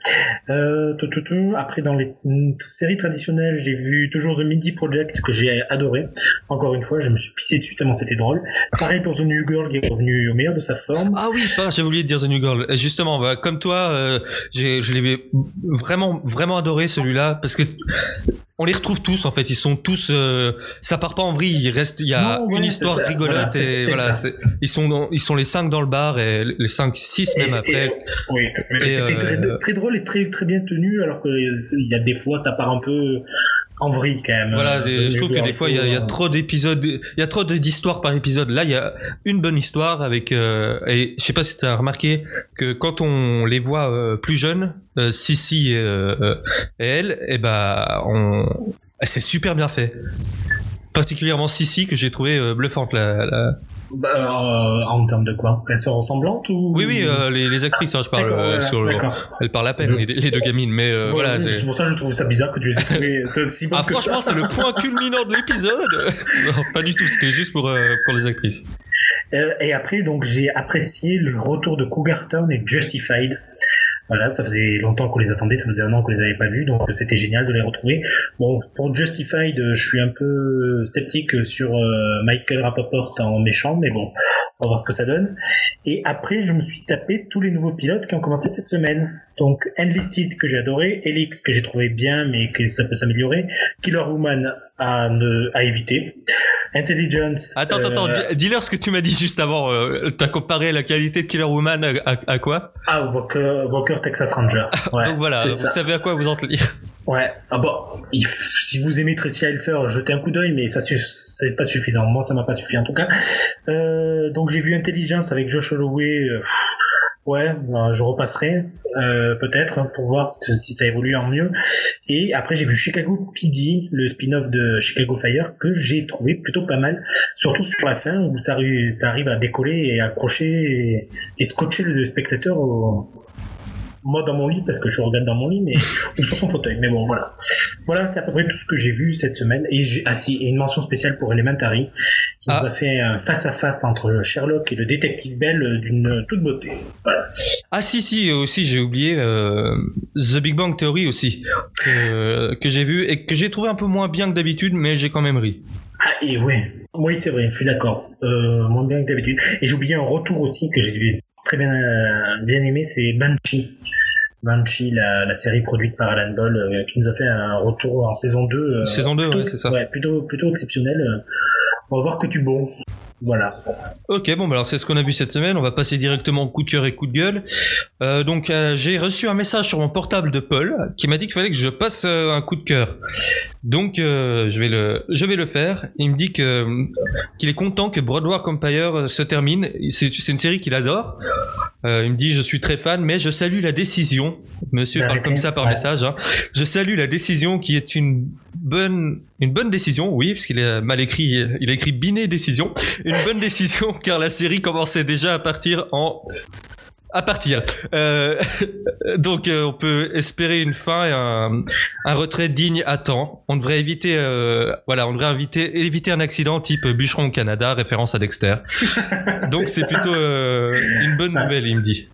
Euh, tout, tout, tout. Après dans les séries traditionnelles, j'ai vu toujours The Mindy Project que j'ai adoré. Encore une fois, je me suis pissé dessus tellement c'était drôle. Pareil pour The New Girl qui est revenu au meilleur de sa forme. Ah oui, j'avais oublié de dire The New Girl. Justement, bah, comme toi, euh, j'ai, je l'ai vraiment, vraiment adoré celui-là parce que on les retrouve tous en fait. Ils sont tous, euh, ça part pas en vrille. Il reste, il y a Non, une histoire rigolote Voilà, et voilà. Ils sont, dans- ils sont les cinq dans le bar et les cinq, six même après. oui, c'était euh, très, très drôle et très, très bien tenu, alors qu'il y a des fois ça part un peu en vrille quand même. Voilà, des- je trouve que des fois il y a, il y a euh, trop d'épisodes, il y a trop d'histoires par épisode. Là, il y a une bonne histoire avec euh, et je sais pas si tu as remarqué que quand on les voit euh, plus jeunes, euh, Sissi et, euh, euh, et elle, et ben on c'est super bien fait. Particulièrement Sissi que j'ai trouvé bluffante la, la- bah, euh, en termes de quoi? Elles sont ressemblantes ou? Oui oui, euh, les, les actrices hein, je parle euh, voilà, sur le- d'accord. elles parlent à peine Je- les, les deux gamines mais euh, voilà. c'est- pour ça que je trouve ça bizarre que tu les aies trouvées aussi bonnes Ah franchement c'est le point culminant de l'épisode. non, pas du tout, c'était juste pour euh, pour les actrices. Euh, et après, donc, j'ai apprécié le retour de Cougarton et Justified. Voilà, ça faisait longtemps qu'on les attendait, ça faisait un an qu'on les avait pas vus, donc c'était génial de les retrouver. Bon, pour Justified, je suis un peu sceptique sur euh, Michael Rapaport en méchant, mais bon, on va voir ce que ça donne. Et après, je me suis tapé tous les nouveaux pilotes qui ont commencé cette semaine. Donc, Enlisted que j'ai adoré, Helix que j'ai trouvé bien, mais que ça peut s'améliorer, Killer Woman à, ne, à éviter, Intelligence. Attends, attends, euh, attends, dis- dis-leur ce que tu m'as dit juste avant. Euh, T'as comparé la qualité de Killer Woman à, à- à quoi? Ah, Walker, Walker Texas Ranger. Ouais, Donc voilà, vous ça. savez à quoi vous en tenir. Ouais. Ah bon, il f- si vous aimez Tracy Helfer, jetez un coup d'œil, mais ça c'est pas suffisant. Moi, ça m'a pas suffi en tout cas. Euh, donc j'ai vu Intelligence avec Josh Holloway. euh, pff, ouais, ben, je repasserai euh, peut-être hein, pour voir si ça évolue en mieux. Et après j'ai vu Chicago PD, le spin-off de Chicago Fire, que j'ai trouvé plutôt pas mal, surtout sur la fin où ça, ça arrive à décoller et accrocher et, et scotcher le spectateur au, moi dans mon lit parce que je regarde dans mon lit mais ou sur son fauteuil. Mais bon voilà. Voilà c'est à peu près tout ce que j'ai vu cette semaine. Et j'ai ah si et une mention spéciale pour Elementary qui nous Ah. a fait un face à face entre Sherlock et le détective Bell euh, d'une toute beauté. Voilà. Ah si, si, aussi j'ai oublié euh, The Big Bang Theory aussi, que, que j'ai vu et que j'ai trouvé un peu moins bien que d'habitude, mais j'ai quand même ri. ah et ouais. Oui c'est vrai je suis d'accord. Euh, moins bien que d'habitude. Et j'ai oublié un retour aussi que j'ai très bien euh, bien aimé c'est Banshee Banshee, la, la série produite par Alan Ball, euh, qui nous a fait un retour en saison 2. euh, Saison 2, plutôt- ouais, c'est ça. Ouais, plutôt, plutôt exceptionnel. euh. On va voir que du bon. Voilà. Ok, bon, bah alors c'est ce qu'on a vu cette semaine. On va passer directement au coup de cœur et coup de gueule. Euh, donc, euh, j'ai reçu un message sur mon portable de Paul qui m'a dit qu'il fallait que je passe euh, un coup de cœur. Donc, euh, je vais le, je vais le faire. Il me dit que qu'il est content que Broadwalk Empire se termine. C'est c'est une série qu'il adore. Euh, il me dit je suis très fan, mais je salue la décision. Monsieur parle comme ça par Ouais. message. hein. Je salue la décision qui est une bonne, une bonne décision. Oui, parce qu'il a mal écrit. Il a écrit biné décision. Une bonne décision car la série commençait déjà à partir en à partir. Euh, donc euh, on peut espérer une fin et un, un retrait digne à temps. On devrait éviter, euh, voilà, on devrait éviter, éviter un accident type bûcheron au Canada, référence à Dexter. Donc c'est plutôt euh, une bonne nouvelle, il me dit.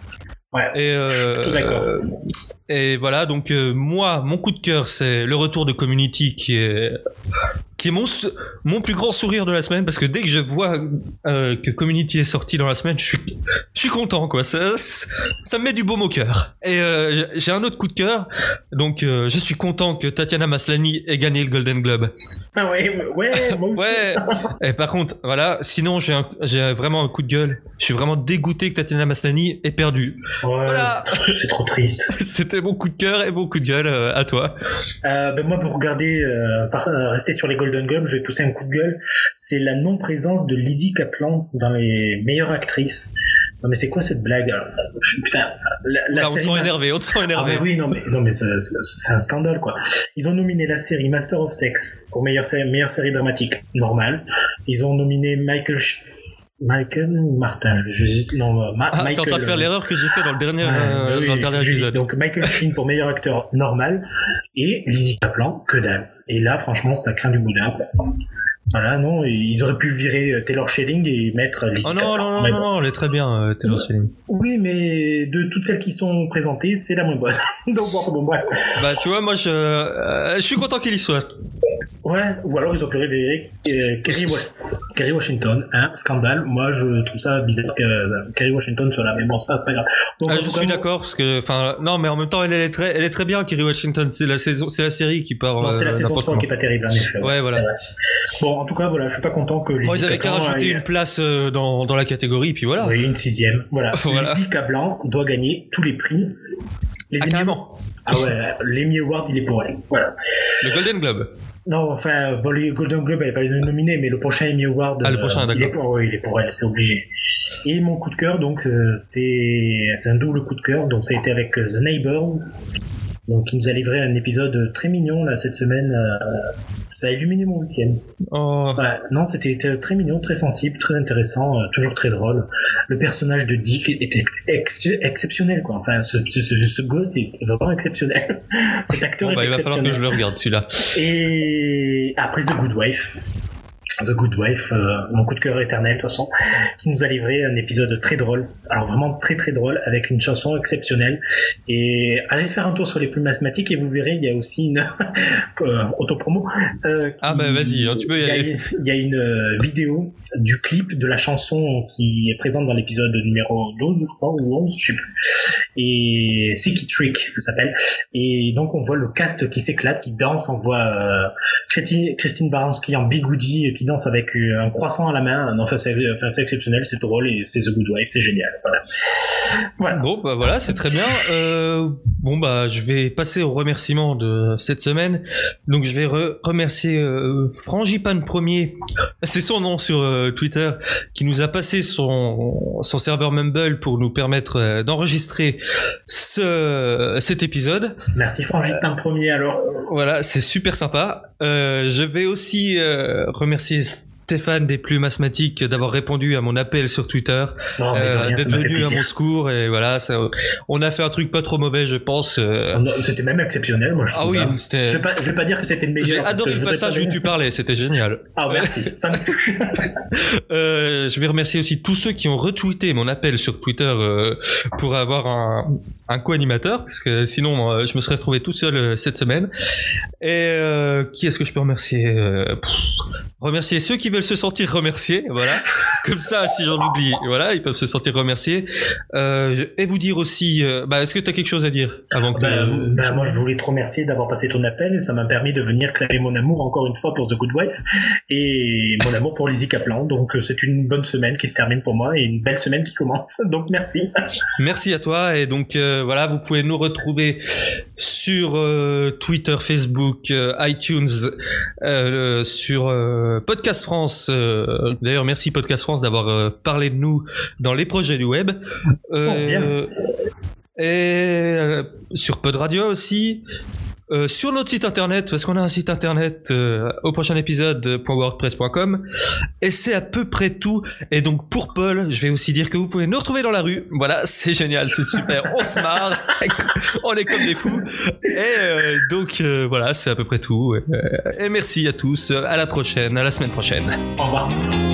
Ouais. Et, euh, Tout d'accord. Et voilà, donc euh, moi, mon coup de cœur, c'est le retour de Community qui est qui est mon mon plus grand sourire de la semaine parce que dès que je vois euh, que Community est sorti dans la semaine, je suis je suis content quoi. Ça ça me met du baume au cœur. Et euh, j'ai- un autre coup de cœur. Donc euh, je suis content que Tatiana Maslany ait gagné le Golden Globe. Ah ouais, ouais, moi aussi. Ouais. Et par contre, voilà, sinon j'ai un- j'ai vraiment un coup de gueule. Je suis vraiment dégoûté que Tatiana Maslany ait perdu. Ouais, Voilà. c'est trop- triste. C'était mon coup de cœur et mon coup de gueule à toi. Ben moi, pour regarder, rester sur les Golden Globes, je vais pousser un coup de gueule. C'est la non-présence de Lizzie Kaplan dans les meilleures actrices. Non mais c'est quoi cette blague alors Putain, la, la Là, on série Ma- énervé, on Ah énervé. mais oui, non mais, non, mais c'est un scandale quoi. Ils ont nominé la série Master of Sex pour meilleure, sé- meilleure série dramatique, normal. Ils ont nominé Michael... Sh- Michael ou Martin je, Non, euh, Ma- Ah, t'es en Michael, train de faire euh, l'erreur que j'ai fait dans le dernier, euh, bah oui, dans le dernier j'ai dit. épisode. Donc Michael Sheen pour meilleur acteur normal et Lizzie Kaplan, que dalle. Et là, franchement, ça craint du boudin. Voilà, non, ils auraient pu virer euh, Taylor Schilling et mettre Lizzie Oh non, non, non, non, bon. non, elle est très bien, euh, Taylor Schilling. Oui, mais de toutes celles qui sont présentées, c'est la moins bonne. Donc bon, bon, bref. Bah, tu vois, moi, je, euh, je suis content qu'il y soit. Ouais, ou alors ils ont pu révéler euh, Kerry, Wa- Kerry Washington, hein, scandale. Moi, je trouve ça bizarre que Kerry Washington soit là, mais bon, ça, c'est pas grave. Donc, Ah, je suis d'accord parce que, enfin, non, mais en même temps, elle, elle est très, elle est très bien, Kerry Washington. C'est la saison, c'est la série qui part. Non, c'est la saison n'importe 3 qui est pas terrible, en effet. Ouais, voilà. vrai. Bon, en tout cas, voilà, je suis pas content que Lizzie Moi, ils avaient qu'à rajouter aille- une place euh, dans, dans la catégorie, puis voilà. Oui, une sixième. Voilà. Voilà. Lizzie Cablan doit gagner tous les prix. Les Ah, Emmy-. Ah ouais, l'Emmy Award, il est pour elle. Voilà. Le Golden Globe. Non, enfin, bon, les Golden Globe, elle n'est pas nominé, mais le prochain Emmy Award, Ah, le prochain, il, est pour, oui, il est pour elle, c'est obligé. Et mon coup de cœur, donc, euh, c'est c'est un double coup de cœur. Donc, ça a été avec euh, The Neighbors. Donc, qui nous a livré un épisode très mignon, là, cette semaine. euh, ça a illuminé mon week-end. Oh, non, c'était était très mignon, très sensible, très intéressant, euh, toujours très drôle. Le personnage de Dick était ex- exceptionnel, quoi. Enfin, ce, ce, ce, gosse est vraiment exceptionnel. Cet acteur bon, bah, est il va falloir que exceptionnel. je le regarde celui-là. Et après The Good Wife. The Good Wife, euh, mon coup de cœur éternel de toute façon, qui nous a livré un épisode très drôle, alors vraiment très très drôle, avec une chanson exceptionnelle. Et allez faire un tour sur les plumes mathématiques et vous verrez, il y a aussi une euh, autopromo. euh, Ah, bah, vas-y, tu peux y aller. Il y a une euh, vidéo du clip de la chanson qui est présente dans l'épisode numéro 12, je crois, ou 11, je sais plus. Et Sicky Trick, ça s'appelle. Et donc on voit le cast qui s'éclate, qui danse, on voit euh, Christine, Christine Baranski en bigoudi qui avec un croissant à la main. Non, Enfin, c'est enfin, c'est exceptionnel, c'est drôle et c'est The Good Wife, c'est génial. Voilà. Voilà. Bon, bah voilà, c'est très bien. Euh, bon, bah, je vais passer aux remerciements de cette semaine. Donc, je vais re- remercier euh, Frangipane Premier, c'est son nom sur euh, Twitter, qui nous a passé son, son serveur Mumble pour nous permettre euh, d'enregistrer ce, cet épisode. Merci Frangipane premier alors. Voilà, c'est super sympa. Euh, je vais aussi euh, remercier Stéphane des Plumes Asthmatiques d'avoir répondu à mon appel sur Twitter, euh, d'être venu à mon secours et voilà, ça, on a fait un truc pas trop mauvais, je pense. euh. C'était même exceptionnel, moi je Ah trouve. oui, hein. c'était. Je vais pas, je vais pas dire que c'était le meilleur. J'ai adoré le passage pas où tu parlais, c'était génial. Ah merci, ça me touche. Euh, je vais remercier aussi tous ceux qui ont retweeté mon appel sur Twitter pour avoir un, un co-animateur, parce que sinon je me serais retrouvé tout seul cette semaine. Et qui est-ce que je peux remercier pff, Remercier ceux qui veulent se sentir remerciés, voilà. Comme ça, si j'en oublie, voilà, ils peuvent se sentir remerciés. Euh, et vous dire aussi, euh, bah, est-ce que tu as quelque chose à dire avant que Ben, ben, moi, je voulais te remercier d'avoir passé ton appel. Ça m'a permis de venir clamer mon amour encore une fois pour The Good Wife et mon amour pour Lizzie Kaplan. Donc, euh, c'est une bonne semaine qui se termine pour moi et une belle semaine qui commence. Donc, merci. Merci à toi et donc euh, voilà, vous pouvez nous retrouver sur euh, Twitter, Facebook, euh, iTunes, euh, sur euh, Podcast France. Euh, D'ailleurs, merci Podcast France d'avoir euh, parlé de nous dans les projets du web. Euh, et euh, sur Pod Radio aussi. Euh, sur notre site internet, parce qu'on a un site internet euh, au prochain épisode euh, .wordpress.com et c'est à peu près tout. Et donc pour Paul, je vais aussi dire que vous pouvez nous retrouver dans la rue. Voilà, c'est génial, c'est super, on se marre, on est comme des fous. Et euh, donc euh, voilà, c'est à peu près tout. Et, et merci à tous, à la prochaine, à la semaine prochaine. Au revoir.